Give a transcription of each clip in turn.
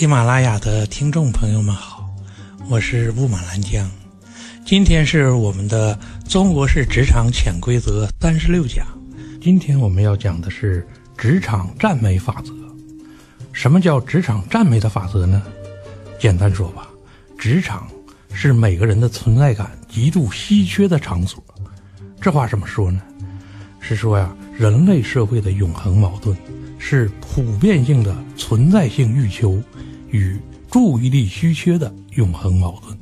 喜马拉雅的听众朋友们好，我是雾马兰江，今天是我们的中国式职场潜规则三十六讲。今天我们要讲的是职场赞美法则。什么叫职场赞美的法则呢？简单说吧，职场是每个人的存在感极度稀缺的场所。这话怎么说呢？是说呀，人类社会的永恒矛盾是普遍性的存在性欲求与注意力稀缺的永恒矛盾。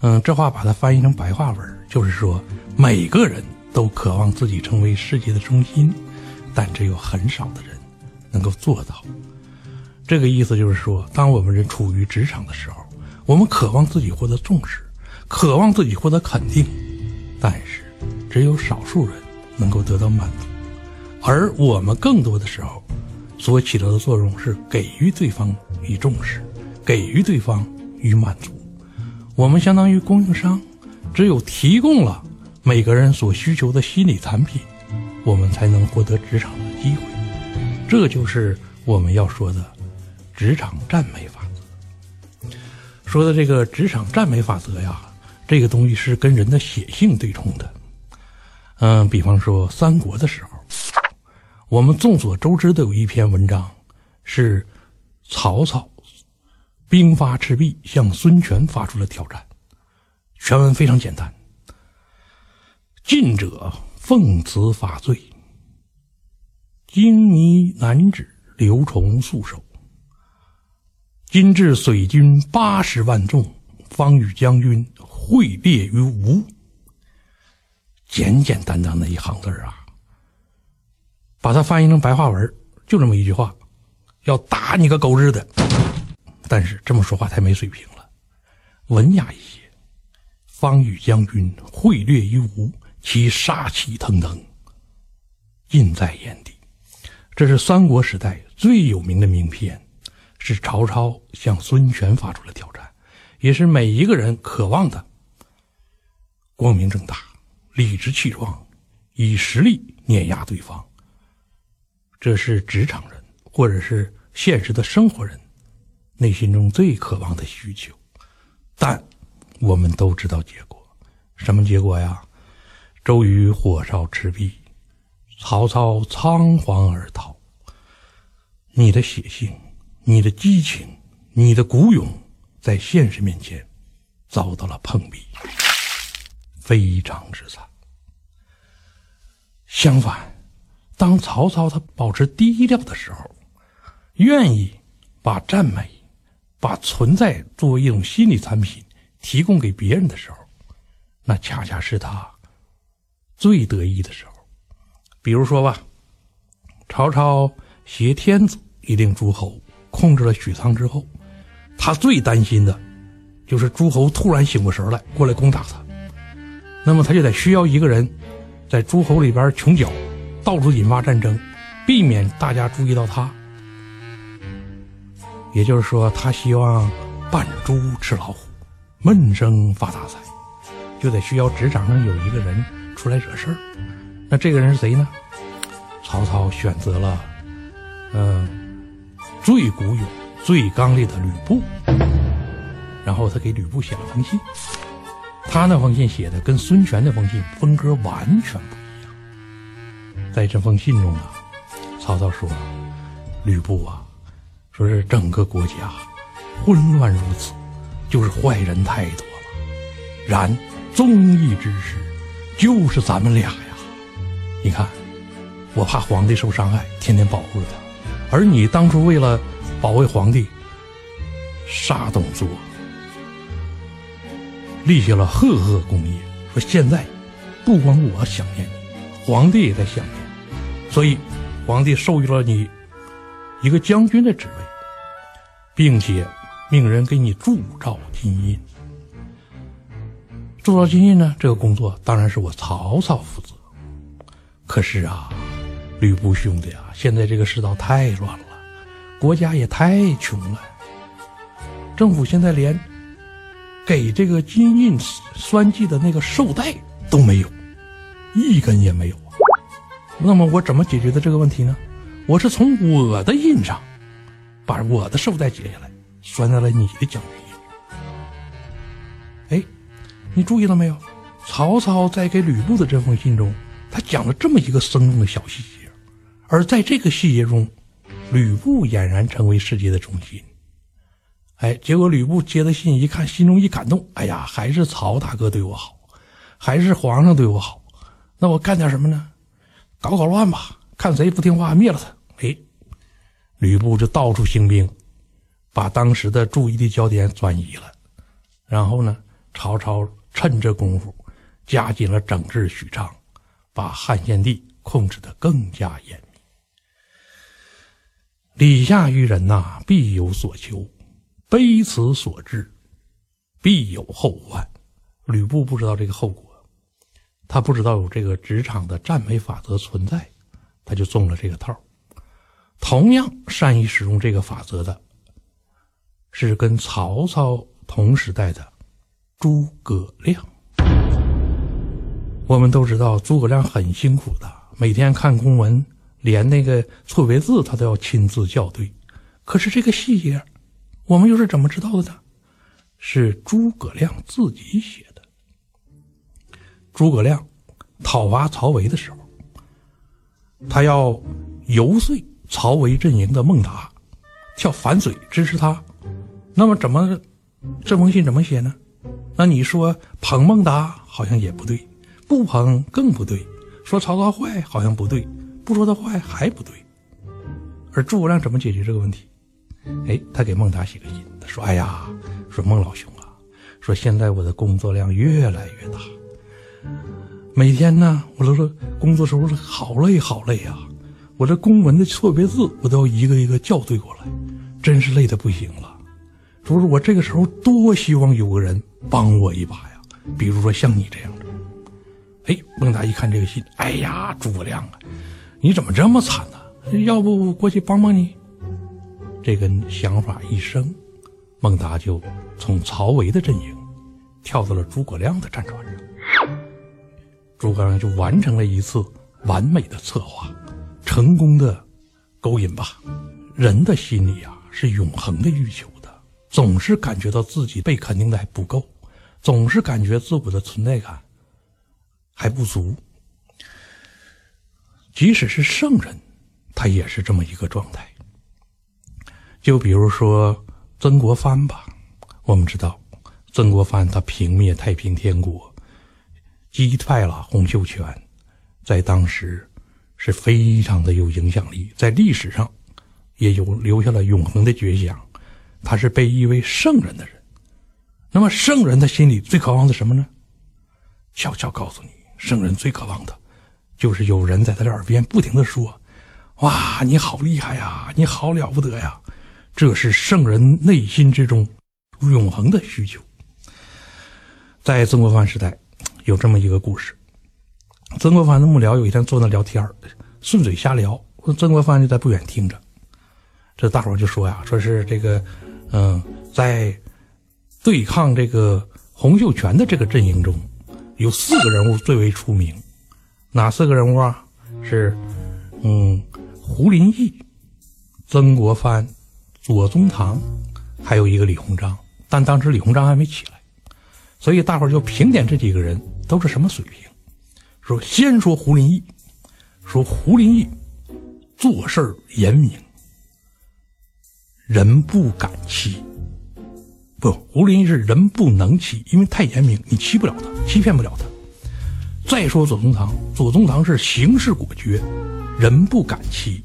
嗯，这话把它翻译成白话文，就是说每个人都渴望自己成为世界的中心，但只有很少的人能够做到。这个意思就是说，当我们人处于职场的时候，我们渴望自己获得重视，渴望自己获得肯定，但是只有少数人能够得到满足，而我们更多的时候所起到的作用是给予对方以重视，给予对方与满足。我们相当于供应商，只有提供了每个人所需求的心理产品，我们才能获得职场的机会。这就是我们要说的。职场赞美法则说的这个职场赞美法则呀，这个东西是跟人的血性对冲的。嗯，比方说三国的时候，我们众所周知的有一篇文章，是曹操兵发赤壁向孙权发出了挑战。全文非常简单：近者奉辞伐罪，荆泥难止，刘琮速守。今至水军八十万众，方与将军会列于吴。简简单单的一行字啊，把它翻译成白话文，就这么一句话：要打你个狗日的！但是这么说话太没水平了，文雅一些。方与将军会略于吴，其杀气腾腾，尽在眼底。这是三国时代最有名的名篇。是曹操向孙权发出了挑战，也是每一个人渴望的。光明正大、理直气壮，以实力碾压对方。这是职场人或者是现实的生活人内心中最渴望的需求。但我们都知道结果，什么结果呀？周瑜火烧赤壁，曹操仓皇而逃。你的血性。你的激情，你的孤勇，在现实面前遭到了碰壁，非常之惨。相反，当曹操他保持低调的时候，愿意把赞美、把存在作为一种心理产品提供给别人的时候，那恰恰是他最得意的时候。比如说吧，曹操挟天子以令诸侯。控制了许昌之后，他最担心的，就是诸侯突然醒过神来，过来攻打他。那么他就得需要一个人，在诸侯里边穷搅，到处引发战争，避免大家注意到他。也就是说，他希望扮猪吃老虎，闷声发大财，就得需要职场上有一个人出来惹事儿。那这个人是谁呢？曹操选择了，嗯。最古勇、最刚烈的吕布，然后他给吕布写了封信。他那封信写的跟孙权那封信风格完全不一样。在这封信中啊，曹操说：“吕布啊，说是整个国家混乱如此，就是坏人太多了。然忠义之士就是咱们俩呀。你看，我怕皇帝受伤害，天天保护着他。”而你当初为了保卫皇帝，啥都做，立下了赫赫功业。说现在不光我想念你，皇帝也在想念，所以皇帝授予了你一个将军的职位，并且命人给你铸造金印。铸造金印呢，这个工作当然是我曹操负责。可是啊。吕布兄弟啊，现在这个世道太乱了，国家也太穷了，政府现在连给这个金印栓记的那个绶带都没有，一根也没有。那么我怎么解决的这个问题呢？我是从我的印上把我的绶带解下来，拴在了你的将军印上。哎，你注意了没有？曹操在给吕布的这封信中，他讲了这么一个生动的小细节，而在这个细节中，吕布俨然成为世界的中心。哎，结果吕布接的信一看，心中一感动，哎呀，还是曹大哥对我好，还是皇上对我好，那我干点什么呢？搞搞乱吧，看谁不听话，灭了他。哎，吕布就到处兴兵，把当时的注意力焦点转移了。然后呢，曹操趁这功夫，加紧了整治许昌，把汉献帝控制的更加严密。礼下于人呐，必有所求；卑辞所至，必有后患。吕布不知道这个后果。他不知道有这个职场的赞美法则存在，他就中了这个套。同样善于使用这个法则的，是跟曹操同时代的诸葛亮。我们都知道诸葛亮很辛苦的，每天看公文，连那个错别字他都要亲自校对。可是这个细节，我们又是怎么知道的呢？是诸葛亮自己写的。诸葛亮讨伐曹魏的时候，他要游说曹魏阵营的孟达叫反水支持他。那么怎么这封信怎么写呢？那你说捧孟达好像也不对，不捧更不对。说曹操坏好像不对，不说他坏还不对。而诸葛亮怎么解决这个问题？哎，他给孟达写个信，他说：“哎呀，说孟老兄啊，说现在我的工作量越来越大。”每天呢，我都说工作时候是好累好累啊！我这公文的错别字，我都要一个一个校对过来，真是累的不行了。说是我这个时候多希望有个人帮我一把呀，比如说像你这样的。哎，孟达一看这个信，哎呀，诸葛亮啊，你怎么这么惨呢？要不我过去帮帮你？这个想法一生，孟达就从曹魏的阵营跳到了诸葛亮的战船上。诸葛亮就完成了一次完美的策划，成功的勾引吧。人的心里啊是永恒的欲求的，总是感觉到自己被肯定的还不够，总是感觉自我的存在感还不足。即使是圣人，他也是这么一个状态。就比如说曾国藩吧，我们知道曾国藩他平灭太平天国。击败了洪秀全，在当时是非常的有影响力，在历史上也有留下了永恒的绝响。他是被誉为圣人的人。那么，圣人的心里最渴望的什么呢？悄悄告诉你，圣人最渴望的，就是有人在他的耳边不停的说：“哇，你好厉害呀，你好了不得呀！”这是圣人内心之中永恒的需求。在曾国藩时代。有这么一个故事，曾国藩的幕僚有一天坐那聊天顺嘴瞎聊，曾国藩就在不远听着。这大伙就说呀，说是这个，嗯，在对抗这个洪秀全的这个阵营中，有四个人物最为出名，哪四个人物啊？是，嗯，胡林翼、曾国藩、左宗棠，还有一个李鸿章。但当时李鸿章还没起来，所以大伙就评点这几个人。都是什么水平？说先说胡林翼，说胡林翼做事严明，人不敢欺。不，胡林翼是人不能欺，因为太严明，你欺不了他，欺骗不了他。再说左宗棠，左宗棠是行事果决，人不敢欺。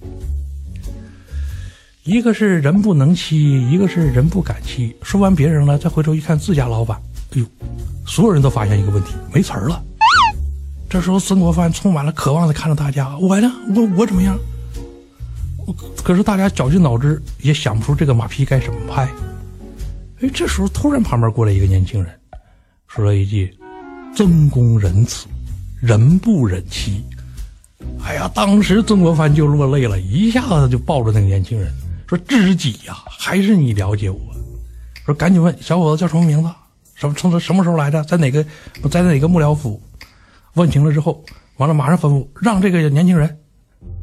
一个是人不能欺，一个是人不敢欺。说完别人了，再回头一看自家老板，哎呦！所有人都发现一个问题，没词儿了。这时候，曾国藩充满了渴望的看着大家：“我呢？我我怎么样？”可是大家绞尽脑汁也想不出这个马屁该怎么拍。哎，这时候突然旁边过来一个年轻人，说了一句：“曾公仁慈，人不忍欺。”哎呀，当时曾国藩就落泪了，一下子就抱着那个年轻人说：“知己呀，还是你了解我。”说赶紧问小伙子叫什么名字。什么？从什么时候来的？在哪个？在哪个幕僚府？问清了之后，完了马上吩咐让这个年轻人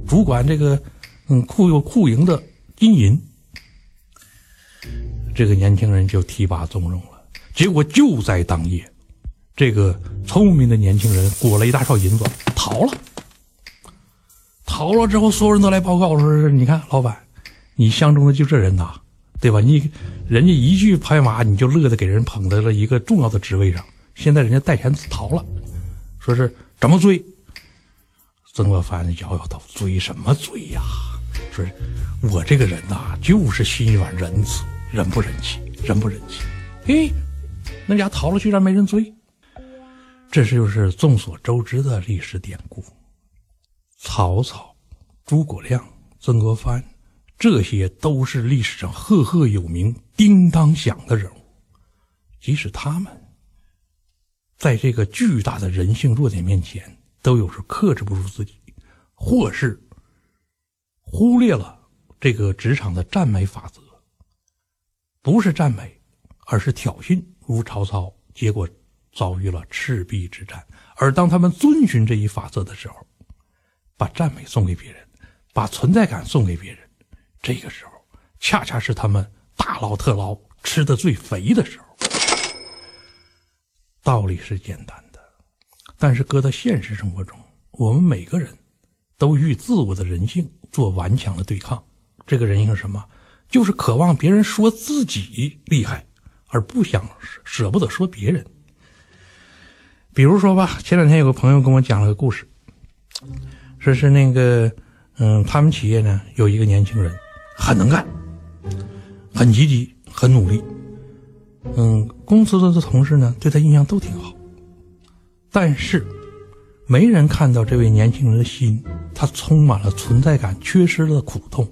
主管这个嗯库库营的金银。这个年轻人就提拔纵容了。结果就在当夜，这个聪明的年轻人裹了一大票银子逃了。逃了之后，所有人都来报告说：“你看，老板，你相中的就这人呐，对吧？你人家一句拍马，你就乐得给人捧在了一个重要的职位上。现在人家带钱逃了，说是怎么追？”曾国藩摇摇头：“追什么追呀？说我这个人呐，就是心软仁慈，人不人气，人不人气。嘿，那家逃了，居然没人追。这是就是众所周知的历史典故。”曹操、诸葛亮、曾国藩，这些都是历史上赫赫有名、叮当响的人物。即使他们在这个巨大的人性弱点面前，都有时克制不住自己，或是忽略了这个职场的赞美法则。不是赞美，而是挑衅，如曹操，结果遭遇了赤壁之战。而当他们遵循这一法则的时候，把赞美送给别人，把存在感送给别人，这个时候恰恰是他们大捞特捞、吃的最肥的时候。道理是简单的，但是搁到现实生活中，我们每个人都与自我的人性做顽强的对抗。这个人性是什么？就是渴望别人说自己厉害，而不想舍不得说别人。比如说吧，前两天有个朋友跟我讲了个故事。说是那个，嗯，他们企业呢有一个年轻人，很能干，很积极，很努力。嗯，公司的同事呢对他印象都挺好。但是，没人看到这位年轻人的心，他充满了存在感缺失的苦痛。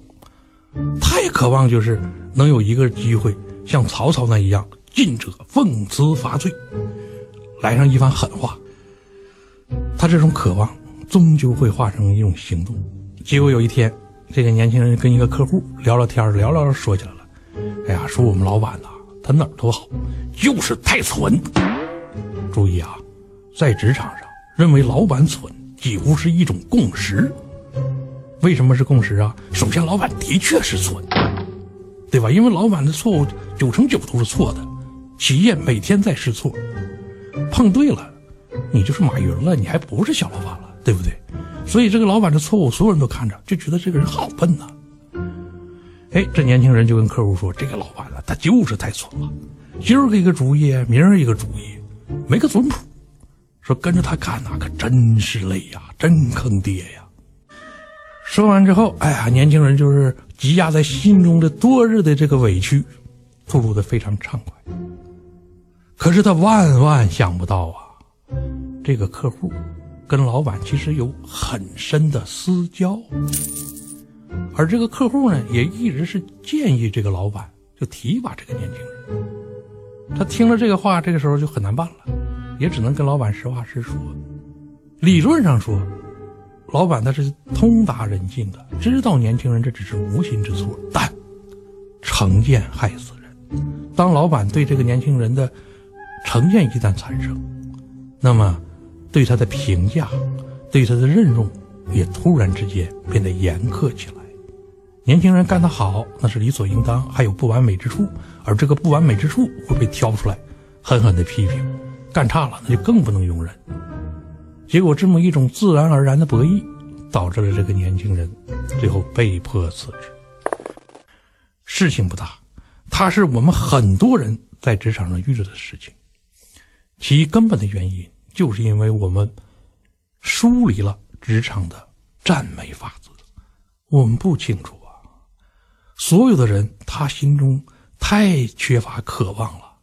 他也渴望就是能有一个机会，像曹操那一样，进者奉辞伐罪，来上一番狠话。他这种渴望。终究会化成一种行动。结果有一天，这个年轻人跟一个客户聊聊天，聊聊说起来了。哎呀，说我们老板呐，他哪儿都好，就是太蠢。注意啊，在职场上，认为老板蠢几乎是一种共识。为什么是共识啊？首先，老板的确是蠢，对吧？因为老板的错误九成九都是错的。企业每天在试错，碰对了，你就是马云了，你还不是小老板了。对不对？所以这个老板的错误，所有人都看着，就觉得这个人好笨呐。哎，这年轻人就跟客户说：“这个老板啊，他就是太蠢了，今儿个一个主意，明儿一个主意，没个准谱。说跟着他干那可真是累呀，真坑爹呀。”说完之后，哎呀，年轻人就是积压在心中的多日的这个委屈，吐露的非常畅快。可是他万万想不到啊，这个客户。跟老板其实有很深的私交，而这个客户呢，也一直是建议这个老板就提拔这个年轻人。他听了这个话，这个时候就很难办了，也只能跟老板实话实说。理论上说，老板他是通达人性的，知道年轻人这只是无心之错，但成见害死人。当老板对这个年轻人的成见一旦产生，那么。对他的评价，对他的任用，也突然之间变得严苛起来。年轻人干得好，那是理所应当，还有不完美之处，而这个不完美之处会被挑出来，狠狠的批评；干差了，那就更不能容忍。结果，这么一种自然而然的博弈，导致了这个年轻人最后被迫辞职。事情不大，它是我们很多人在职场上遇到的事情，其根本的原因。就是因为我们疏离了职场的赞美法则，我们不清楚啊。所有的人他心中太缺乏渴望了，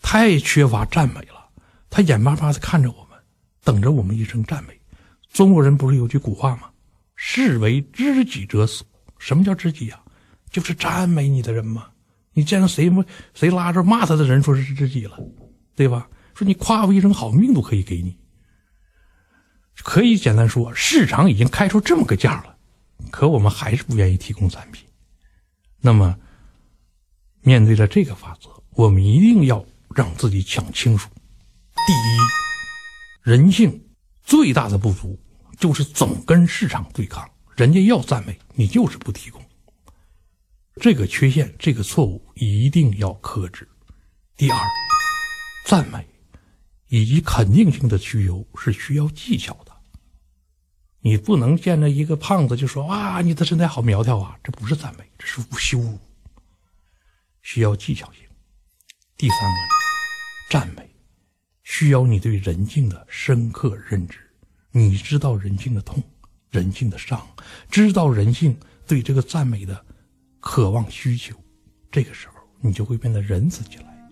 太缺乏赞美了，他眼巴巴的看着我们，等着我们一声赞美。中国人不是有句古话吗？“士为知己者死。”什么叫知己啊？就是赞美你的人嘛。你见到谁谁拉着骂他的人，说是知己了，对吧？说你夸我一声好命都可以给你，可以简单说，市场已经开出这么个价了，可我们还是不愿意提供产品。那么，面对着这个法则，我们一定要让自己想清楚：第一，人性最大的不足就是总跟市场对抗，人家要赞美你就是不提供。这个缺陷、这个错误一定要克制。第二，赞美以及肯定性的需求是需要技巧的。你不能见着一个胖子就说：“哇，你的身材好苗条啊！”这不是赞美，这是羞辱。需要技巧性。第三个，赞美需要你对人性的深刻认知，你知道人性的痛、人性的伤，知道人性对这个赞美的渴望需求。这个时候，你就会变得仁慈起来，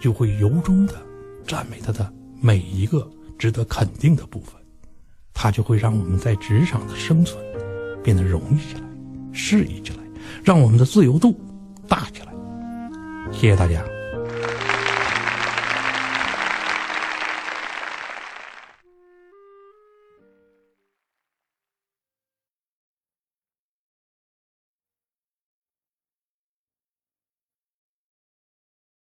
就会由衷的赞美他的每一个值得肯定的部分。他就会让我们在职场的生存变得容易起来、适宜起来，让我们的自由度大起来。谢谢大家。